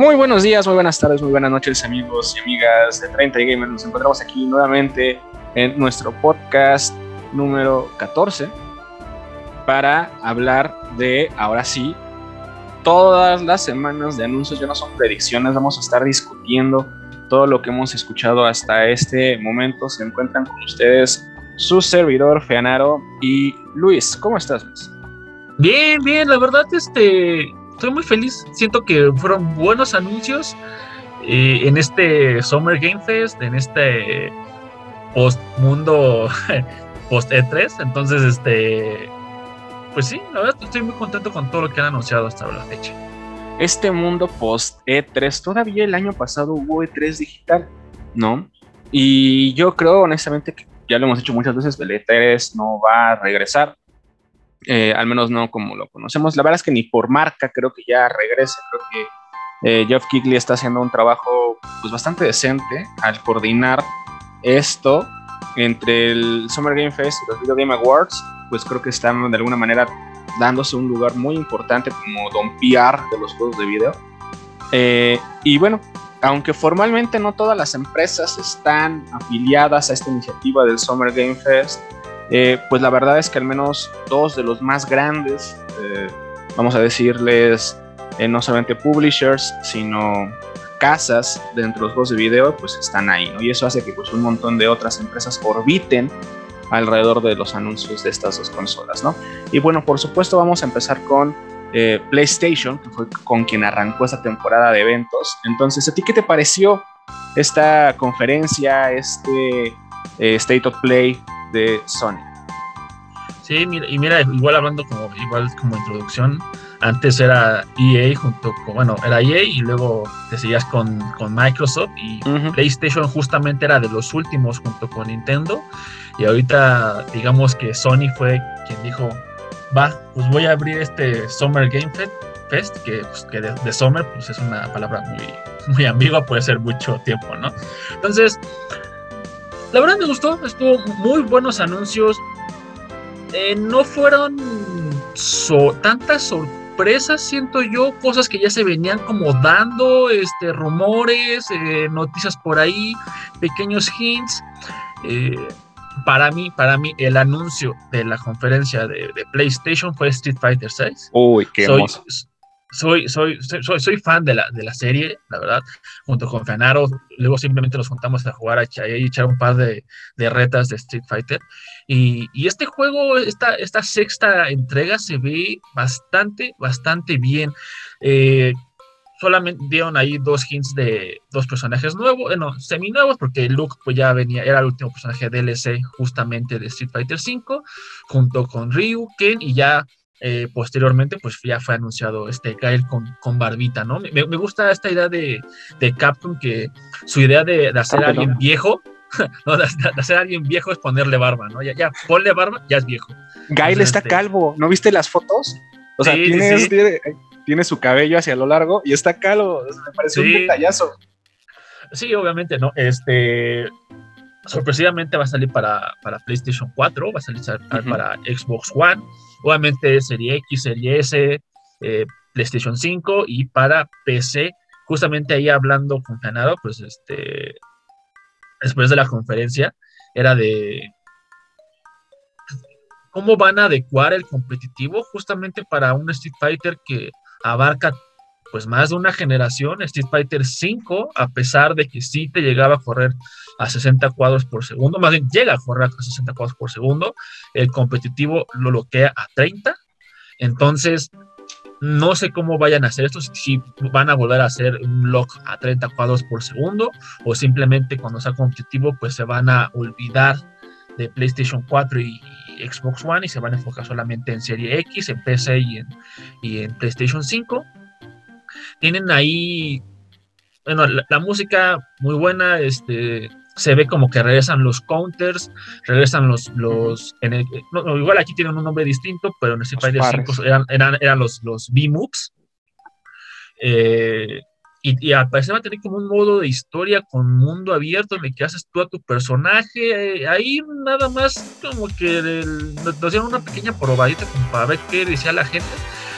Muy buenos días, muy buenas tardes, muy buenas noches amigos y amigas de 30 Gamers. Nos encontramos aquí nuevamente en nuestro podcast número 14 para hablar de, ahora sí, todas las semanas de anuncios, ya no son predicciones, vamos a estar discutiendo todo lo que hemos escuchado hasta este momento. Se encuentran con ustedes su servidor Feanaro y Luis. ¿Cómo estás, Luis? Bien, bien, la verdad, este, estoy muy feliz. Siento que fueron buenos anuncios eh, en este Summer Game Fest, en este post mundo post E3. Entonces, este, pues sí, la verdad estoy muy contento con todo lo que han anunciado hasta la fecha. Este mundo post E3, todavía el año pasado hubo E3 digital, ¿no? Y yo creo honestamente que ya lo hemos dicho muchas veces, el E3 no va a regresar. Eh, al menos no como lo conocemos. La verdad es que ni por marca creo que ya regrese. Creo que eh, Jeff Kigley está haciendo un trabajo pues, bastante decente al coordinar esto entre el Summer Game Fest y los Video Game Awards. Pues creo que están de alguna manera dándose un lugar muy importante como don PR de los juegos de video. Eh, y bueno, aunque formalmente no todas las empresas están afiliadas a esta iniciativa del Summer Game Fest, eh, pues la verdad es que al menos dos de los más grandes, eh, vamos a decirles, eh, no solamente publishers, sino casas dentro de los juegos de video, pues están ahí, Y eso hace que pues un montón de otras empresas orbiten alrededor de los anuncios de estas dos consolas, ¿no? Y bueno, por supuesto vamos a empezar con PlayStation, que fue con quien arrancó esta temporada de eventos. Entonces, ¿a ti qué te pareció esta conferencia, este State of Play de Sony. Sí, mira, y mira, igual hablando como igual como introducción, antes era EA junto con, bueno, era EA y luego te seguías con, con Microsoft y PlayStation justamente era de los últimos junto con Nintendo y ahorita digamos que Sony fue quien dijo, va, pues voy a abrir este Summer Game Fest, que, pues, que de, de, Summer pues es una palabra muy, muy ambigua, puede ser mucho tiempo, ¿no? Entonces, la verdad me gustó, estuvo muy buenos anuncios. Eh, no fueron tantas sorpresas, siento yo, cosas que ya se venían como dando, este, rumores, eh, noticias por ahí, pequeños hints. Eh, para mí, para mí, el anuncio de la conferencia de, PlayStation fue Street Fighter 6. Uy, qué hermoso soy, soy, soy, soy fan de la, de la serie, la verdad, junto con Fenaro. Luego simplemente nos juntamos a jugar a echar un par de, de retas de Street Fighter. Y, y, este juego, esta, esta sexta entrega se ve bastante, bastante bien. Eh, solamente dieron ahí dos hints de dos personajes nuevos, bueno, semi nuevos, porque Luke pues ya venía, era el último personaje DLC justamente de Street Fighter V, junto con Ryu, Ken, y ya eh, posteriormente, pues ya fue anunciado este Gael con, con barbita, ¿no? Me, me, gusta esta idea de, de Capcom que su idea de, de hacer a alguien viejo, no, de, hacer a alguien viejo es ponerle barba, ¿no? Ya, ya, ponle barba, ya es viejo. Gael está este calvo, ¿no viste las fotos? O sea, tiene, Tiene, su cabello hacia lo largo y está calvo, me parece un detallazo. Sí, obviamente, ¿no? Este, sorpresivamente va a salir para, para PlayStation 4, va a salir para Xbox One, obviamente Serie X, Serie S, eh, PlayStation 5 y para PC. Justamente ahí hablando con Canado, pues este, después de la conferencia, era de cómo van a adecuar el competitivo justamente para un Street Fighter que abarca pues más de una generación, Street Fighter 5, a pesar de que sí te llegaba a correr a 60 cuadros por segundo, más bien llega a correr a 60 cuadros por segundo, el competitivo lo bloquea a 30, entonces no sé cómo vayan a hacer esto, si van a volver a hacer un lock a 30 cuadros por segundo o simplemente cuando sea competitivo pues se van a olvidar de PlayStation 4 y, Xbox One y se van a enfocar solamente en Serie X, en PC y en, y en PlayStation 5 tienen ahí, bueno, la, música muy buena, este, se ve como que regresan los counters, regresan los, los igual aquí tienen un nombre distinto, pero en Street Fighter 5 eran, eran, eran, los, los B-Moves. Eh, y, y, al parecer va a tener como un modo de historia con mundo abierto en el que haces tú a tu personaje. Eh, ahí nada más como que nos dieron una pequeña probadita como para ver qué decía la gente.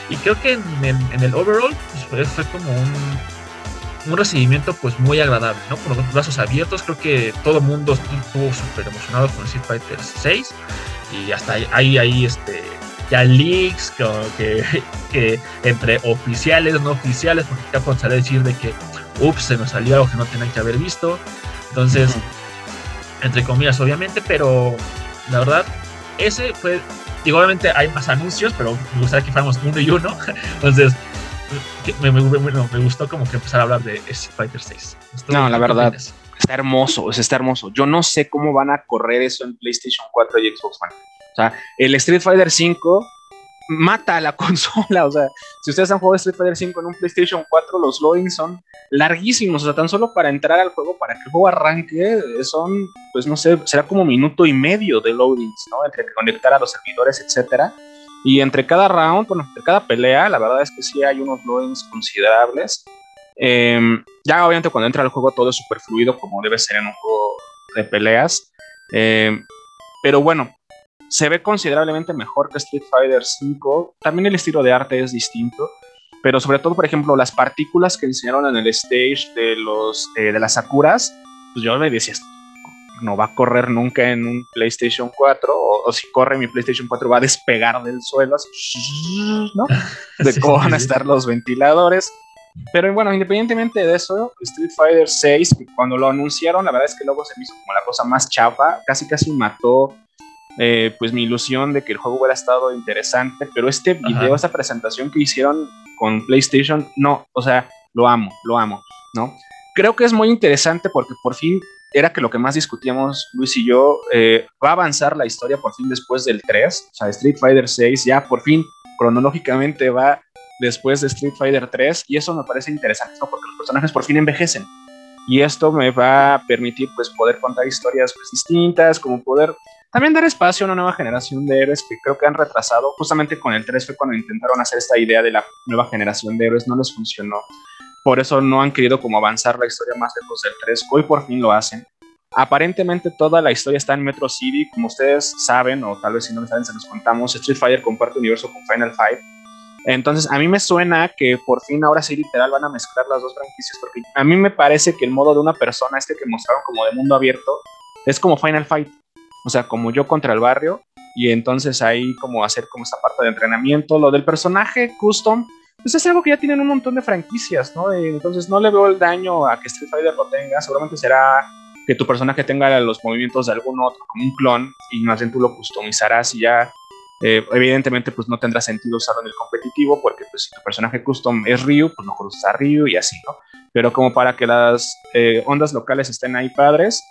Y creo que en, en, el overall pues, fue, como un un recibimiento pues muy agradable, ¿no? Con los brazos abiertos, creo que todo el mundo estuvo súper emocionado con Street Fighter 6 y hasta ahí, ahí, este, ya leaks que, que, entre oficiales, no oficiales, porque Capcom sale a decir de que, ups, se nos salió algo que no tenían que haber visto, entonces, entre comillas, obviamente, pero la verdad, ese fue, digo, obviamente hay más anuncios, pero me gustaría que fuéramos uno y uno, entonces me, me, gustó como que empezar a hablar de Street Fighter 6. no, la verdad, está hermoso, está hermoso. Yo no sé cómo van a correr eso en PlayStation 4 y Xbox One. O sea, el Street Fighter 5 mata a la consola. O sea, si ustedes han jugado Street Fighter 5 en un PlayStation 4, los loadings son larguísimos. O sea, tan solo para entrar al juego, para que el juego arranque, son, pues no sé, será como minuto y medio de loadings, ¿no? Entre conectar a los servidores, etcétera. Y entre cada round, bueno, entre cada pelea, la verdad es que sí hay unos loadings considerables. Em, ya obviamente cuando entra al juego todo es súper fluido como debe ser en un juego de peleas. Em, pero bueno, se ve considerablemente mejor que Street Fighter V. También el estilo de arte es distinto. Pero sobre todo, por ejemplo, las partículas que enseñaron en el stage de, los, eh, de las Sakuras, pues yo me decía, no va a correr nunca en un PlayStation 4, o, si corre mi PlayStation 4 va a despegar del suelo, ¿no? De cómo van a estar los ventiladores. Pero bueno, independientemente de eso, Street Fighter 6, cuando lo anunciaron, la verdad es que luego se me hizo como la cosa más chapa, casi casi mató eh, pues mi ilusión de que el juego hubiera estado interesante, pero este video, esta presentación que hicieron con PlayStation, no, o sea, lo amo, lo amo, ¿no? Creo que es muy interesante porque por fin era que lo que más discutíamos Luis y yo, eh, va a avanzar la historia por fin después del 3, o sea, Street Fighter 6 ya por fin cronológicamente va después de Street Fighter 3 y eso me parece interesante, ¿no? Porque los personajes por fin envejecen y esto me va a permitir pues poder contar historias pues, distintas, como poder también dar espacio a una nueva generación de héroes que creo que han retrasado, justamente con el 3 fue cuando intentaron hacer esta idea de la nueva generación de héroes, no les funcionó por eso no han querido como avanzar la historia más lejos del 3. Hoy por fin lo hacen. Aparentemente toda la historia está en Metro City, como ustedes saben, o tal vez si no lo saben, se los contamos. Street Fighter comparte universo con Final Fight. Entonces, a mí me suena que por fin ahora sí literal van a mezclar las dos franquicias, porque a mí me parece que el modo de una persona, este que mostraron como de mundo abierto, es como Final Fight. O sea, como yo contra el barrio, y entonces ahí como hacer como esta parte de entrenamiento. Lo del personaje custom, pues es algo que ya tienen un montón de franquicias, ¿no? Entonces no le veo el daño a que Street Fighter lo tenga, seguramente será que tu personaje tenga los movimientos de algún otro, como un clon, y más bien tú lo customizarás y ya, eh, evidentemente, pues no tendrá sentido usarlo en el competitivo, porque pues si tu personaje custom es Ryu, pues mejor usar Ryu y así, ¿no? Pero como para que las eh, ondas locales estén ahí padres,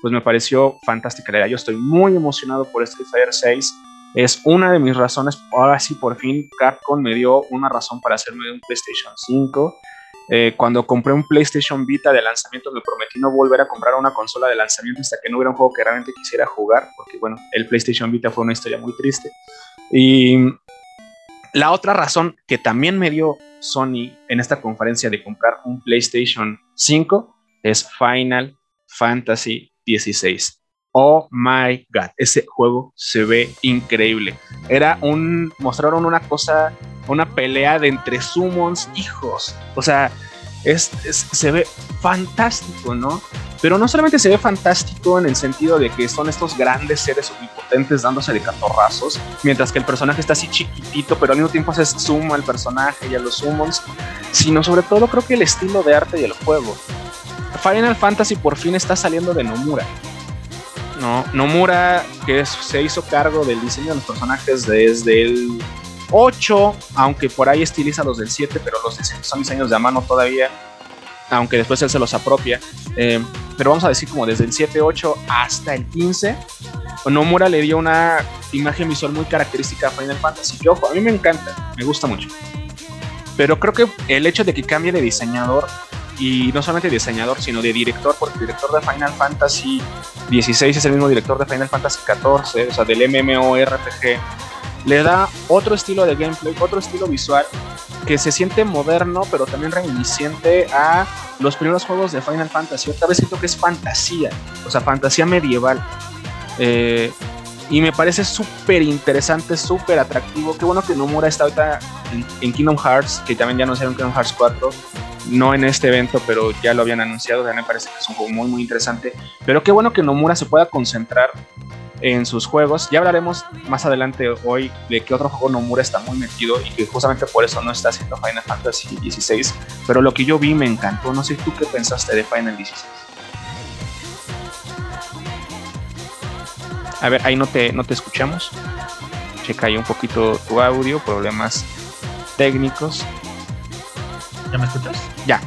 pues me pareció fantástica la idea. Yo estoy muy emocionado por Street Fighter 6 es una de mis razones. Ahora sí, por fin Capcom me dio una razón para hacerme un PlayStation 5. Eh, cuando compré un PlayStation Vita de lanzamiento, me prometí no volver a comprar una consola de lanzamiento hasta que no hubiera un juego que realmente quisiera jugar, porque bueno, el PlayStation Vita fue una historia muy triste. Y la otra razón que también me dio Sony en esta conferencia de comprar un PlayStation 5 es Final Fantasy XVI. Oh my god, ese juego se ve increíble. Era un. Mostraron una cosa, una pelea de entre summons hijos. O sea, es, se ve fantástico, ¿no? Pero no solamente se ve fantástico en el sentido de que son estos grandes seres omnipotentes dándose de catorrazos, mientras que el personaje está así chiquitito, pero al mismo tiempo se suma al personaje y a los summons, sino sobre todo creo que el estilo de arte y el juego. Final Fantasy por fin está saliendo de Nomura ¿no? Nomura, que se hizo cargo del diseño de los personajes desde el 8, aunque por ahí estiliza los del 7, pero los diseños son diseños de a mano todavía, aunque después él se los apropia. Eh, pero vamos a decir como desde el 7, 8 hasta el 15, Nomura le dio una imagen visual muy característica a Final Fantasy. Ojo, a mí me encanta, me gusta mucho. Pero creo que el hecho de que cambie de diseñador y no solamente diseñador, sino de director, porque el director de Final Fantasy XVI es el mismo director de Final Fantasy XIV, o sea, del MMORPG, le da otro estilo de gameplay, otro estilo visual que se siente moderno, pero también reminiscente a los primeros juegos de Final Fantasy. Otra vez siento que es fantasía, o sea, fantasía medieval. Eh, y me parece súper interesante, súper atractivo. Qué bueno que Nomura está ahorita en, Kingdom Hearts, que también ya anunciaron Kingdom Hearts 4 no en este evento, pero ya lo habían anunciado, ya me parece que es un juego muy muy interesante, pero qué bueno que Nomura se pueda concentrar en sus juegos. Ya hablaremos más adelante hoy de qué otro juego Nomura está muy metido y que justamente por eso no está haciendo Final Fantasy XVI, pero lo que yo vi me encantó, no sé tú qué pensaste de Final 16. A ver, ahí no te, no te escuchamos. Checa ahí un poquito tu audio, problemas técnicos. ¿Ya me escuchas? Ya.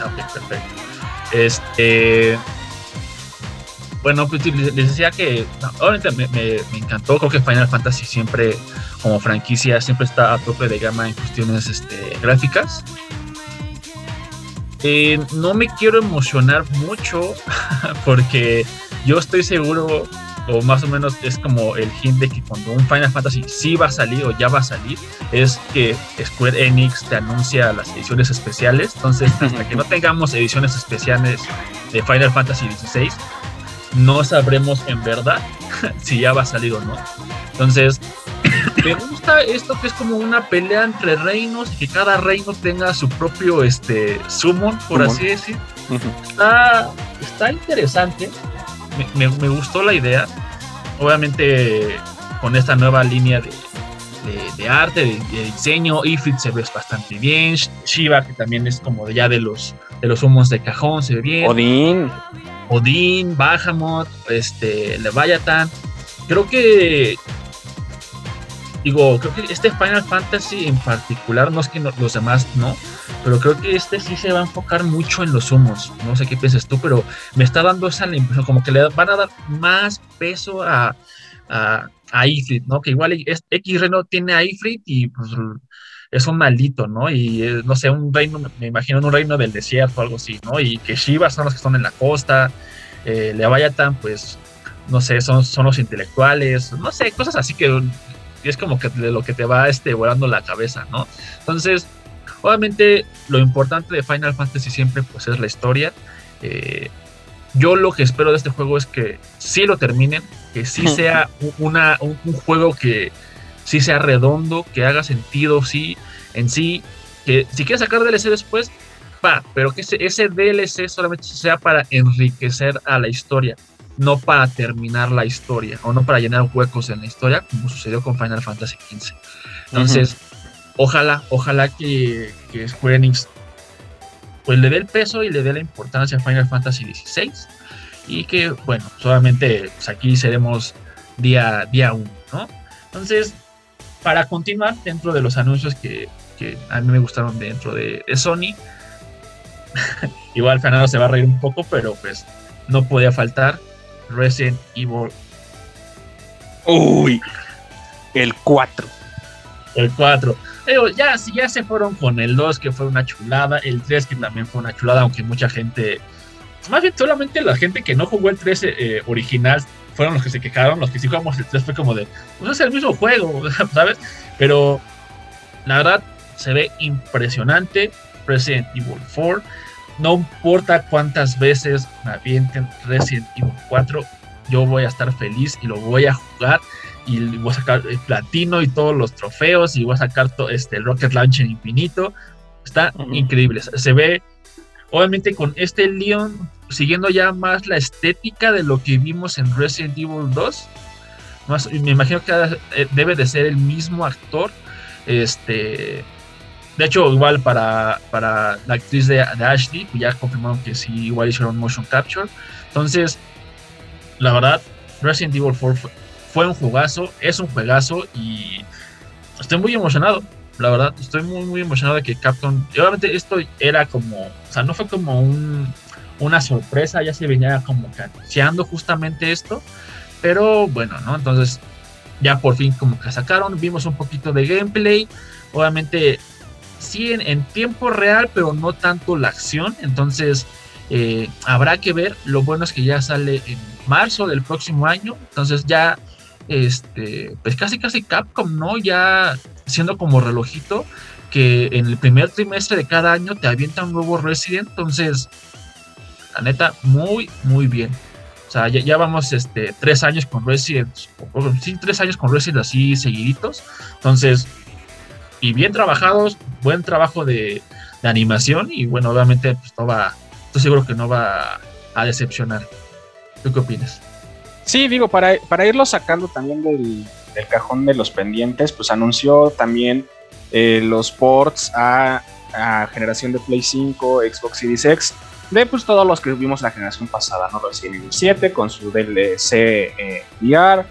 Ah, ok, perfecto. Este. Bueno, pues les decía que obviamente me, encantó. Creo que Final Fantasy siempre, como franquicia, siempre está a tope de gama en cuestiones este, gráficas. Eh, no me quiero emocionar mucho porque yo estoy seguro o más o menos es como el hint de que cuando un Final Fantasy sí va a salir o ya va a salir, es que Square Enix te anuncia las ediciones especiales. Entonces, hasta que no tengamos ediciones especiales de Final Fantasy XVI, no sabremos en verdad si ya va a salir o no. Entonces, me gusta esto que es como una pelea entre reinos y que cada reino tenga su propio este summon, por así decir. está, está interesante me, gustó la idea. Obviamente con esta nueva línea de, arte, de, diseño, Ifrit se ve bastante bien, Shiva que también es como ya de los de los humos de cajón, se ve bien. Odín. Odín, Bahamut, este, Leviathan. Creo que digo, creo que este Final Fantasy en particular, no es que los demás no, pero creo que este sí se va a enfocar mucho en los humos. No sé qué piensas tú, pero me está dando esa impresión, como que le van a dar más peso a, a, a Ifrit, ¿no? Que igual X Reno tiene a Ifrit y pues es un maldito, ¿no? Y no sé, un reino, me imagino un reino del desierto o algo así, ¿no? Y que Shiva son los que están en la costa, eh, Leviathan, pues, no sé, son, son los intelectuales, no sé, cosas así que es como que de lo que te va este, volando la cabeza, ¿no? Entonces, obviamente lo importante de Final Fantasy siempre pues es la historia. Eh, yo lo que espero de este juego es que sí lo terminen, que sí sea una, un, juego que sí sea redondo, que haga sentido, sí, en sí, que si quieres sacar DLC después, va, pero que ese, ese DLC solamente sea para enriquecer a la historia no para terminar la historia o no para llenar huecos en la historia, como sucedió con Final Fantasy XV. Entonces, ojalá, ojalá que, que, Square Enix pues le dé el peso y le dé la importancia a Final Fantasy XVI y que, bueno, solamente pues, aquí seremos día, día uno, ¿no? Entonces, para continuar dentro de los anuncios que, que a mí me gustaron dentro de, de Sony, igual Fernando se va a reír un poco, pero pues no podía faltar Resident Evil. Uy, el 4. El 4. ya, ya se fueron con el 2, que fue una chulada. El 3, que también fue una chulada, aunque mucha gente. Más bien, solamente la gente que no jugó el 3 eh, original fueron los que se quejaron. Los que sí jugamos el 3 fue como de. Pues es el mismo juego, ¿sabes? Pero la verdad, se ve impresionante. Resident Evil 4 no importa cuántas veces me avienten Resident Evil 4, yo voy a estar feliz y lo voy a jugar y voy a sacar el platino y todos los trofeos y voy a sacar todo este Rocket Launcher infinito. Está increíble. Se ve, obviamente, con este Leon siguiendo ya más la estética de lo que vimos en Resident Evil 2. Más, me imagino que eh, debe de ser el mismo actor. Este, de hecho, igual para, para la actriz de, Ashley, ya confirmaron que sí, igual hicieron motion capture. Entonces, la verdad, Resident Evil 4 fue, un jugazo, es un juegazo y estoy muy emocionado. La verdad, estoy muy, muy emocionado de que Capcom. obviamente, esto era como. O sea, no fue como un, una sorpresa, ya se venía como anunciando justamente esto. Pero bueno, ¿no? Entonces, ya por fin, como que sacaron, vimos un poquito de gameplay. Obviamente, sí en, tiempo real, pero no tanto la acción. Entonces, eh, habrá que ver. Lo bueno es que ya sale en marzo del próximo año. Entonces, ya, este, pues casi, casi Capcom, ¿no? Ya siendo como relojito, que en el primer trimestre de cada año te avienta un nuevo Resident. Entonces, la neta, muy, muy bien. O sea, ya, vamos este, tres años con Resident, sí, tres años con Resident así seguiditos. Entonces, bien trabajados, buen trabajo de, de animación y bueno, obviamente pues no va, estoy seguro que no va a decepcionar. ¿Tú qué opinas? Sí, digo, para, para irlo sacando también del, cajón de los pendientes, pues anunció también eh, los ports a, generación de Play 5, Xbox Series X, de pues todos los que vimos la generación pasada, ¿no? Resident Evil 7 con su DLC eh, VR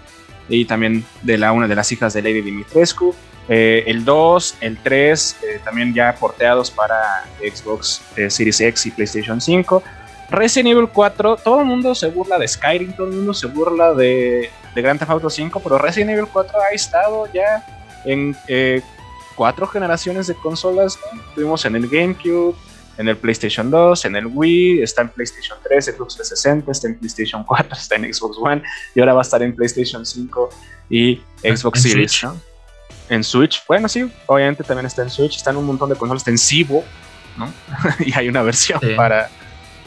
y también de la una de las hijas de Lady Dimitrescu. Eh, el 2, el 3, eh, también ya porteados para Xbox Series X y PlayStation 5. Resident Evil 4, todo el mundo se burla de Skyrim, todo el mundo se burla de, de Grand Theft Auto 5, pero Resident Evil 4 ha estado ya en cuatro generaciones de consolas. Tuvimos en el GameCube, en el PlayStation 2, en el Wii, está en PlayStation 3, Xbox 360, está en PlayStation 4, está en Xbox One y ahora va a estar en PlayStation 5 y Xbox Series. En Switch, bueno, sí, obviamente también está en Switch, está en un montón de consolas, está en Cibo, ¿no? y hay una versión para,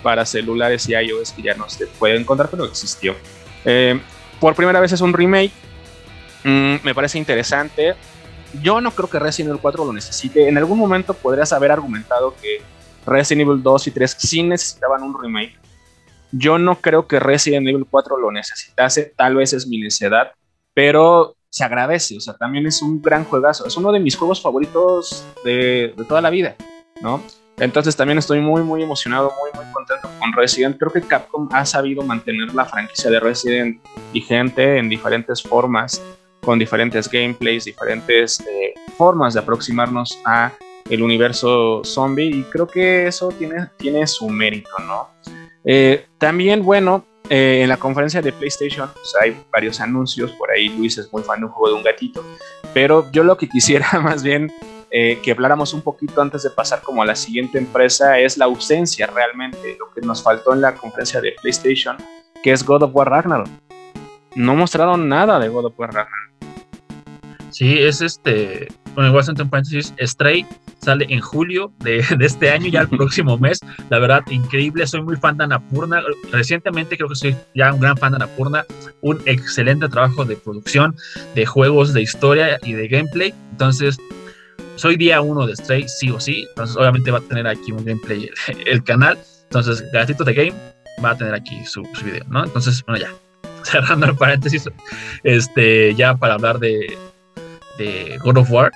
para celulares y iOS que ya no se puede encontrar, pero existió. Eh, por primera vez es un remake, mm, me parece interesante. Yo no creo que Resident Evil 4 lo necesite. En algún momento podrías haber argumentado que Resident Evil 2 y 3 sí necesitaban un remake. Yo no creo que Resident Evil 4 lo necesitase, tal vez es mi necedad, pero se agradece, o sea, también es un gran juegazo, es uno de mis juegos favoritos de, toda la vida, ¿no? Entonces también estoy muy, muy emocionado, muy, muy contento con Resident. Creo que Capcom ha sabido mantener la franquicia de Resident vigente en diferentes formas, con diferentes gameplays, diferentes eh, formas de aproximarnos a el universo zombie y creo que eso tiene, tiene su mérito, ¿no? Eh, también, bueno, eh, en la conferencia de PlayStation pues, hay varios anuncios, por ahí Luis es muy fan de un juego de un gatito, pero yo lo que quisiera más bien eh, que habláramos un poquito antes de pasar como a la siguiente empresa es la ausencia realmente, lo que nos faltó en la conferencia de PlayStation, que es God of War Ragnarok. No mostraron nada de God of War Ragnarok. Sí, es este, el Washington paréntesis, Stray sale en julio de, este año, ya el próximo mes. La verdad, increíble. Soy muy fan de Anapurna. Recientemente creo que soy ya un gran fan de Anapurna. Un excelente trabajo de producción, de juegos, de historia y de gameplay. Entonces, soy día uno de Stray, sí o sí. Entonces, obviamente va a tener aquí un gameplay el, canal. Entonces, Gatito de Game va a tener aquí su, su video, ¿no? Entonces, bueno, ya. Cerrando el paréntesis, este, ya para hablar de, de God of War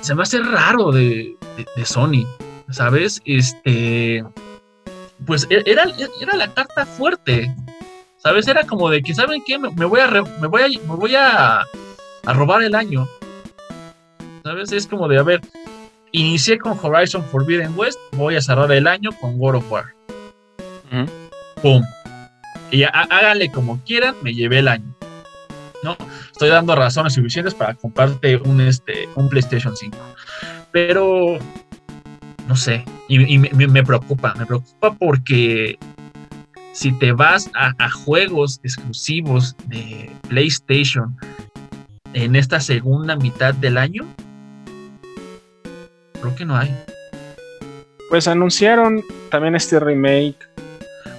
se me hace raro de, Sony, ¿sabes? Este, pues e, era, era la carta fuerte, ¿sabes? Era como de que, ¿saben qué? Me, voy, a, me voy, a, me voy a, robar el año, ¿sabes? Es como de, a ver, inicié con Horizon Forbidden West, voy a cerrar el año con God of War. ¡Pum! Y háganle como quieran, me llevé el año. ¿No? Estoy dando razones suficientes para comprarte un, este, un PlayStation 5. Pero, no sé, y, me, preocupa, me preocupa porque si te vas a, juegos exclusivos de PlayStation en esta segunda mitad del año, creo que no hay. Pues anunciaron también este remake.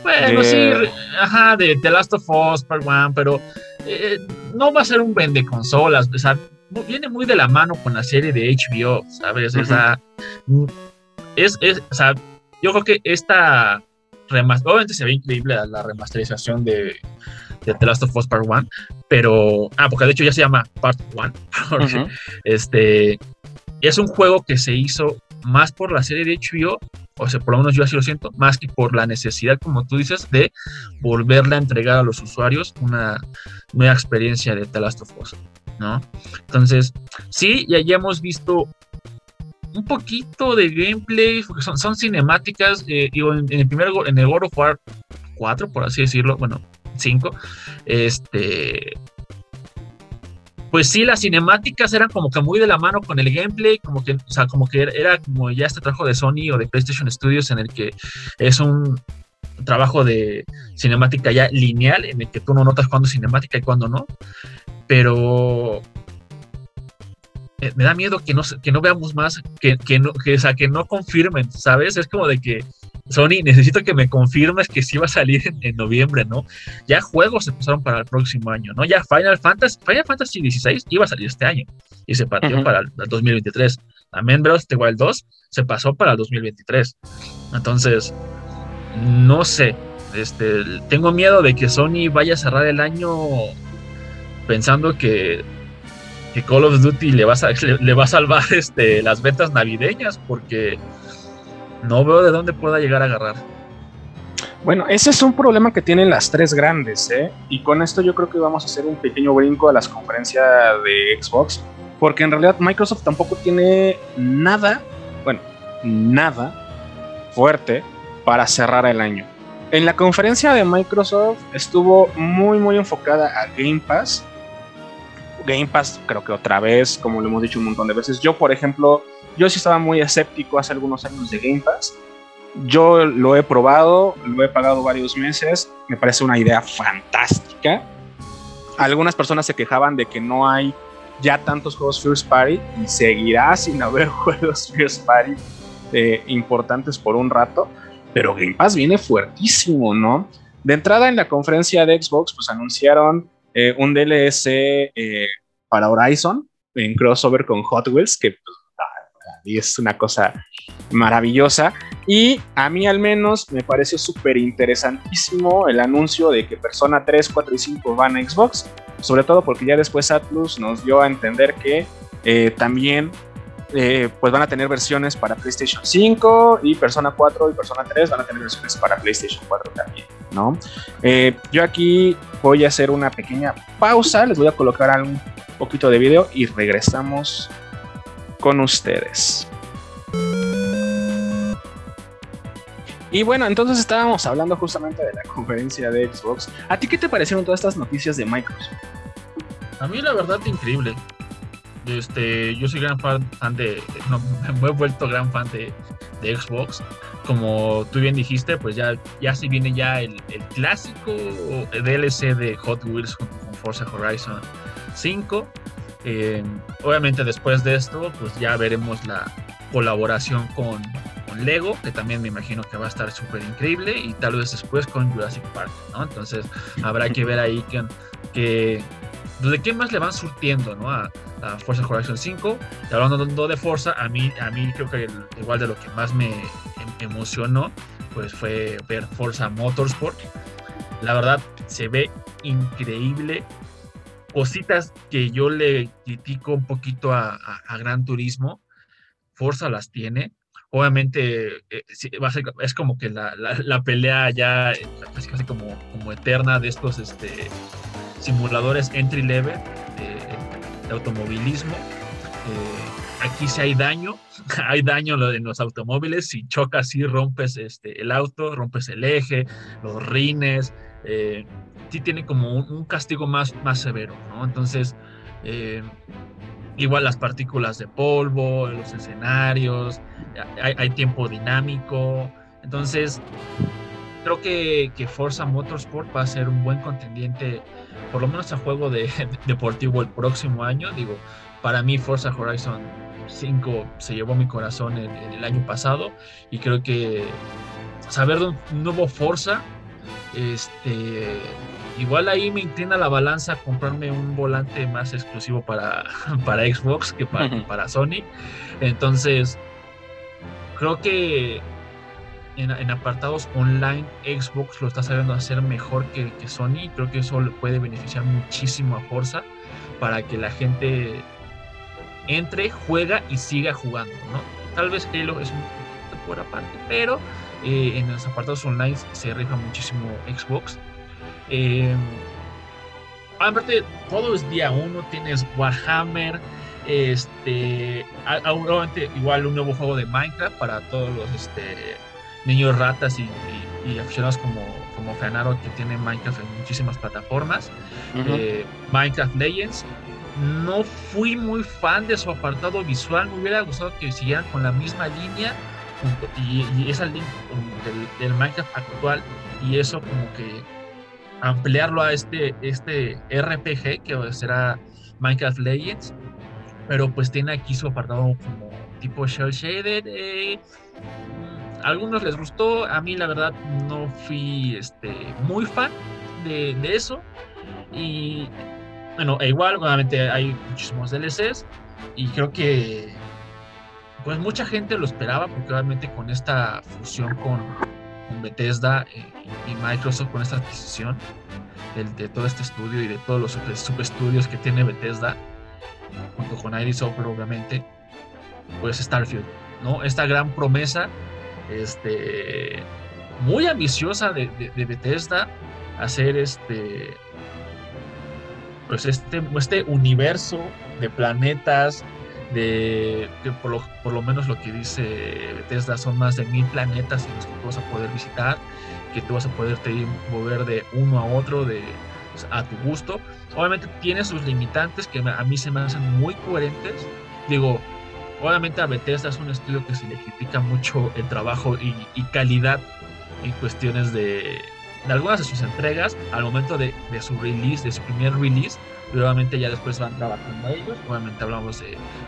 Bueno, sí, ajá, de The Last of Us Part 1, pero eh, no va a ser un vende consolas, o sea, viene muy de la mano con la serie de HBO, ¿sabes? o, sea, es, es, o sea, yo creo que esta obviamente se ve increíble la, remasterización de, de, The Last of Us Part 1, pero, ah, porque de hecho ya se llama Part 1, este, es un juego que se hizo más por la serie de HBO o sea, por lo menos yo así lo siento, más que por la necesidad, como tú dices, de volverle a entregar a los usuarios una nueva experiencia de The ¿no? Entonces, sí, ya, ya hemos visto un poquito de gameplay, porque son, son cinemáticas, eh, en, el primer, en el World of War 4, por así decirlo, bueno, 5, este, pues sí, las cinemáticas eran como que muy de la mano con el gameplay, como que, o sea, como que era, como ya este trabajo de Sony o de PlayStation Studios en el que es un trabajo de cinemática ya lineal, en el que tú no notas cuándo es cinemática y cuándo no, pero me da miedo que no, que no veamos más, que, que, no, que, o sea, que no confirmen, ¿sabes? Es como de que Sony, necesito que me confirmes que sí va a salir en, noviembre, ¿no? Ya juegos se pasaron para el próximo año, ¿no? Ya Final Fantasy, Final Fantasy XVI iba a salir este año y se partió para el, 2023. también Breath of the Wild 2 se pasó para el 2023. Entonces, no sé, este, tengo miedo de que Sony vaya a cerrar el año pensando que, que Call of Duty le va, a, le, va a salvar este, las ventas navideñas, porque no veo de dónde pueda llegar a agarrar. Bueno, ese es un problema que tienen las tres grandes, ¿eh? Y con esto yo creo que vamos a hacer un pequeño brinco a las conferencias de Xbox, porque en realidad Microsoft tampoco tiene nada, bueno, nada fuerte para cerrar el año. En la conferencia de Microsoft estuvo muy muy enfocada a Game Pass. Game Pass creo que otra vez, como lo hemos dicho un montón de veces, yo por ejemplo, yo sí estaba muy escéptico hace algunos años de Game Pass yo lo he probado, lo he pagado varios meses, me parece una idea fantástica. Algunas personas se quejaban de que no hay ya tantos juegos First Party y seguirá sin haber juegos First Party eh, importantes por un rato, pero Game Pass viene fuertísimo, ¿no? De entrada en la conferencia de Xbox, pues anunciaron eh, un DLC eh, para Horizon en crossover con Hot Wheels, que pues, es una cosa maravillosa. Y a mí al menos me pareció súper interesantísimo el anuncio de que Persona 3, 4 y 5 van a Xbox, sobre todo porque ya después Atlus nos dio a entender que eh, también eh, pues van a tener versiones para PlayStation 5 y Persona 4 y Persona 3 van a tener versiones para PlayStation 4 también, ¿no? Eh, yo aquí voy a hacer una pequeña pausa, les voy a colocar un poquito de video y regresamos con ustedes. Y bueno, entonces estábamos hablando justamente de la conferencia de Xbox. ¿A ti qué te parecieron todas estas noticias de Microsoft? A mí la verdad increíble. Este, yo soy gran fan, de, me he vuelto gran fan de, Xbox. Como tú bien dijiste, pues ya, ya se viene ya el, clásico DLC de Hot Wheels con, Forza Horizon 5. Eh, obviamente después de esto, pues ya veremos la colaboración con, Lego, que también me imagino que va a estar súper increíble, y tal vez después con Jurassic Park, ¿no? Entonces habrá que ver ahí que, que pues, ¿de qué más le van surtiendo, ¿no? A, Forza Horizon 5. Y hablando de Forza, a mí, a mí creo que igual de lo que más me em, emocionó, pues fue ver Forza Motorsport. La verdad, se ve increíble. Cositas que yo le critico un poquito a, a Gran Turismo, Forza las tiene obviamente eh, es como que la, pelea ya casi, casi como, eterna de estos este, simuladores entry level automovilismo. Eh, aquí sí hay daño, hay daño en los automóviles, si chocas y rompes este, el auto, rompes el eje, los rines, eh, sí tiene como un, castigo más, más severo, ¿no? Entonces, igual las partículas de polvo, los escenarios, hay, tiempo dinámico. Entonces, creo que, que, Forza Motorsport va a ser un buen contendiente, por lo menos a juego de, deportivo el próximo año. Digo, para mí Forza Horizon 5 se llevó mi corazón en, el año pasado y creo que saber de un nuevo Forza, este, igual ahí me inclina la balanza comprarme un volante más exclusivo para, para Xbox que para, para Sony. Entonces, creo que en, apartados online Xbox lo está sabiendo hacer mejor que, Sony. Creo que eso le puede beneficiar muchísimo a Forza para que la gente entre, juega y siga jugando, ¿no? Tal vez Halo es un poquito por aparte, pero eh, en los apartados online se rifa muchísimo Xbox. Eh, aparte, todo es día uno, tienes Warhammer, este, igual un nuevo juego de Minecraft para todos los este, niños ratas y, aficionados como, como Fanaro que tiene Minecraft en muchísimas plataformas. Eh, Minecraft Legends. No fui muy fan de su apartado visual, me hubiera gustado que siguieran con la misma línea y, y esa línea del, del Minecraft actual y eso como que ampliarlo a este, este RPG que será Minecraft Legends pero pues tiene aquí su apartado como tipo shell shaded. Eh, algunos les gustó, a mí la verdad no fui este, muy fan de, eso. Y bueno, e igual, obviamente hay muchísimos DLCs y creo que pues mucha gente lo esperaba porque obviamente con esta fusión con, con Bethesda eh, y Microsoft, con esta adquisición de, todo este estudio y de todos los subestudios que tiene Bethesda, junto con ID Software obviamente, pues Starfield, ¿no? Esta gran promesa, este, muy ambiciosa de, de, Bethesda, hacer este, pues este, este universo de planetas, de que por lo, por lo menos lo que dice Bethesda son más de mil planetas en los que tú vas a poder visitar, que tú vas a poder mover de uno a otro de, pues, a tu gusto. Obviamente tiene sus limitantes que a mí se me hacen muy coherentes. Digo, obviamente a Bethesda es un estudio que se le critica mucho el trabajo y, calidad en cuestiones de, algunas de sus entregas al momento de, su release, de su primer release obviamente ya después van trabajando ellos. Obviamente hablamos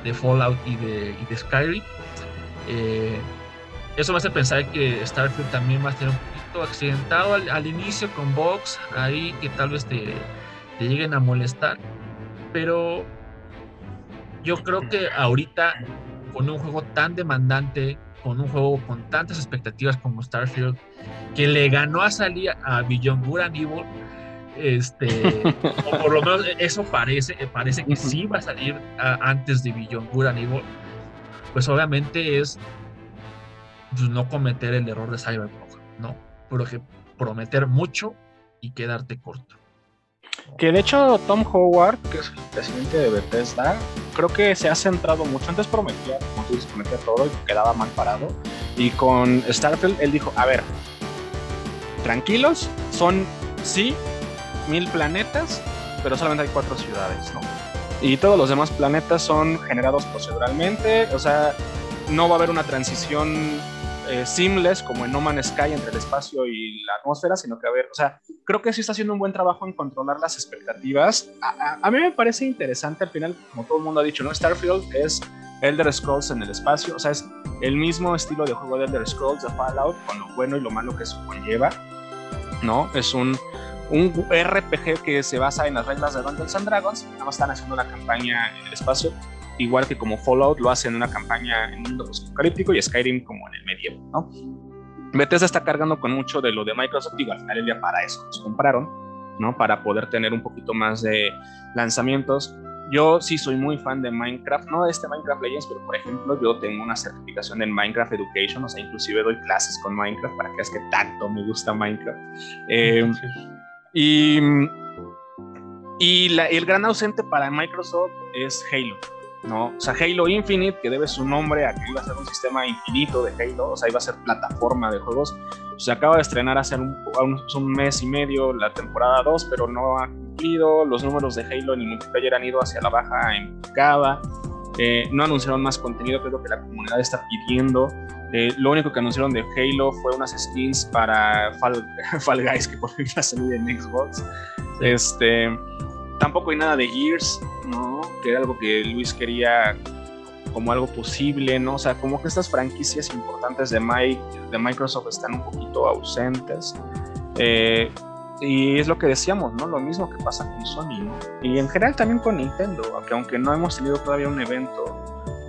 de, Fallout y de, Skyrim. Eh, eso me hace pensar que Starfield también va a estar un poquito accidentado al, inicio con bugs ahí que tal vez te, te, lleguen a molestar. Pero yo creo que ahorita con un juego tan demandante, con un juego con tantas expectativas como Starfield, que le ganó a salir a Beyond Good and Evil, este, o por lo menos eso parece, parece que sí va a salir antes de Beyond Good and Evil. Pues obviamente es pues, no cometer el error de Cyberpunk, ¿no? Porque prometer mucho y quedarte corto. Que de hecho Tom Howard, que es el presidente de Bethesda, creo que se ha centrado mucho. Antes prometía, como tú dices, prometía todo y quedaba mal parado. Y con Starfield él dijo, a ver, tranquilos, son sí mil planetas, pero solamente hay cuatro ciudades, ¿no? Y todos los demás planetas son generados proceduralmente, o sea, no va a haber una transición eh, seamless como en No Man's Sky entre el espacio y la atmósfera, sino que a ver, o sea, creo que sí está haciendo un buen trabajo en controlar las expectativas. A, a, mí me parece interesante al final, como todo el mundo ha dicho, ¿no? Starfield es Elder Scrolls en el espacio, o sea, es el mismo estilo de juego de Elder Scrolls de Fallout, con lo bueno y lo malo que eso conlleva, ¿no? Es un un RPG que se basa en las reglas de Dungeons and Dragons, nada más están haciendo una campaña en el espacio, igual que como Fallout lo hacen una campaña en un mundo apocalíptico y Skyrim como en el medio, ¿no? Bethesda está cargando con mucho de lo de Microsoft y al final el día para eso los compraron, ¿no? Para poder tener un poquito más de lanzamientos. Yo sí soy muy fan de Minecraft, no de este Minecraft Legends, pero por ejemplo yo tengo una certificación en Minecraft Education, o sea, inclusive doy clases con Minecraft para que veas que tanto me gusta Minecraft. Eh, y, y el gran ausente para Microsoft es Halo. ¿No? O sea, Halo Infinite, que debe su nombre a que iba a ser un sistema infinito de Halo, o sea, iba a ser plataforma de juegos. Se acaba de estrenar hace un, un mes y medio la temporada 2, pero no ha cumplido. Los números de Halo en el multiplayer han ido hacia la baja en picada. Eh, no anunciaron más contenido, que es lo que la comunidad está pidiendo. Eh, lo único que anunciaron de Halo fue unas skins para Fall, Guys que por fin va a salir en Xbox. Este, tampoco hay nada de Gears, ¿no? Que era algo que Luis quería como algo posible, ¿no? O sea, como que estas franquicias importantes de, de Microsoft están un poquito ausentes. Eh, y es lo que decíamos, ¿no? Lo mismo que pasa con Sony, ¿no? Y en general también con Nintendo, aunque, aunque no hemos tenido todavía un evento